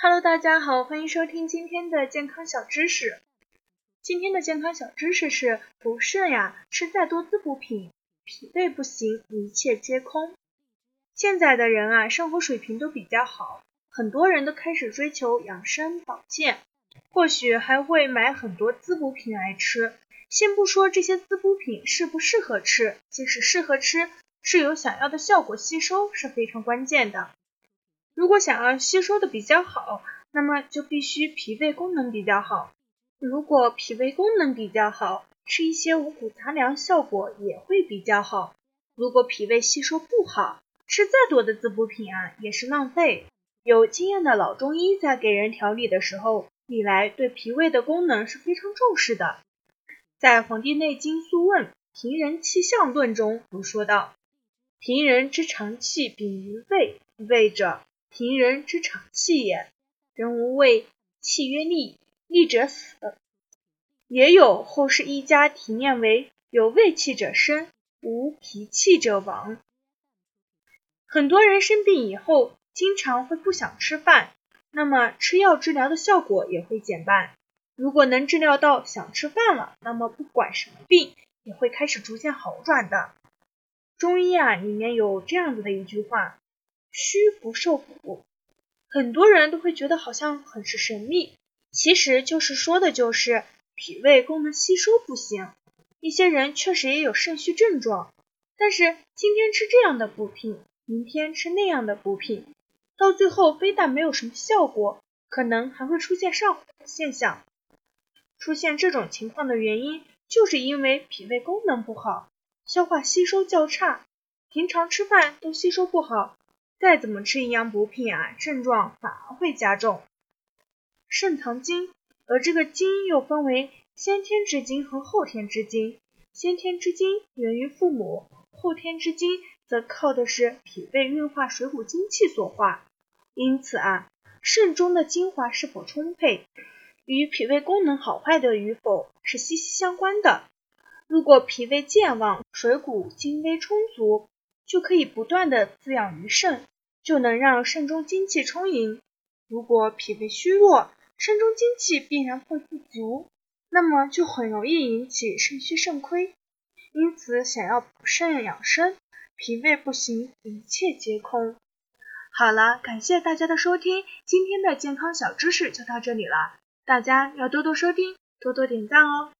Hello，大家好，欢迎收听今天的健康小知识。今天的健康小知识是不肾呀，吃再多滋补品，脾胃不行，一切皆空。现在的人啊，生活水平都比较好，很多人都开始追求养生保健，或许还会买很多滋补品来吃。先不说这些滋补品适不适合吃，即使适合吃，是有想要的效果吸收是非常关键的。如果想要吸收的比较好，那么就必须脾胃功能比较好。如果脾胃功能比较好，吃一些五谷杂粮效果也会比较好。如果脾胃吸收不好，吃再多的滋补品啊也是浪费。有经验的老中医在给人调理的时候，历来对脾胃的功能是非常重视的。在《黄帝内经素问·平人气象论》中有说道：“平人之常气禀于胃，胃者。”平人之常气也，人无胃，气曰利，利者死。也有后世一家提念为有胃气者生，无脾气者亡。很多人生病以后，经常会不想吃饭，那么吃药治疗的效果也会减半。如果能治疗到想吃饭了，那么不管什么病也会开始逐渐好转的。中医啊，里面有这样子的一句话。虚不受补，很多人都会觉得好像很是神秘，其实就是说的就是脾胃功能吸收不行。一些人确实也有肾虚症状，但是今天吃这样的补品，明天吃那样的补品，到最后非但没有什么效果，可能还会出现上火的现象。出现这种情况的原因，就是因为脾胃功能不好，消化吸收较差，平常吃饭都吸收不好。再怎么吃营养补品啊，症状反而会加重。肾藏精，而这个精又分为先天之精和后天之精。先天之精源于父母，后天之精则靠的是脾胃运化水谷精气所化。因此啊，肾中的精华是否充沛，与脾胃功能好坏的与否是息息相关的。如果脾胃健旺，水谷精微充足。就可以不断的滋养于肾，就能让肾中精气充盈。如果脾胃虚弱，肾中精气必然会不足，那么就很容易引起肾虚肾亏。因此，想要补肾养生，脾胃不行，一切皆空。好了，感谢大家的收听，今天的健康小知识就到这里了，大家要多多收听，多多点赞哦。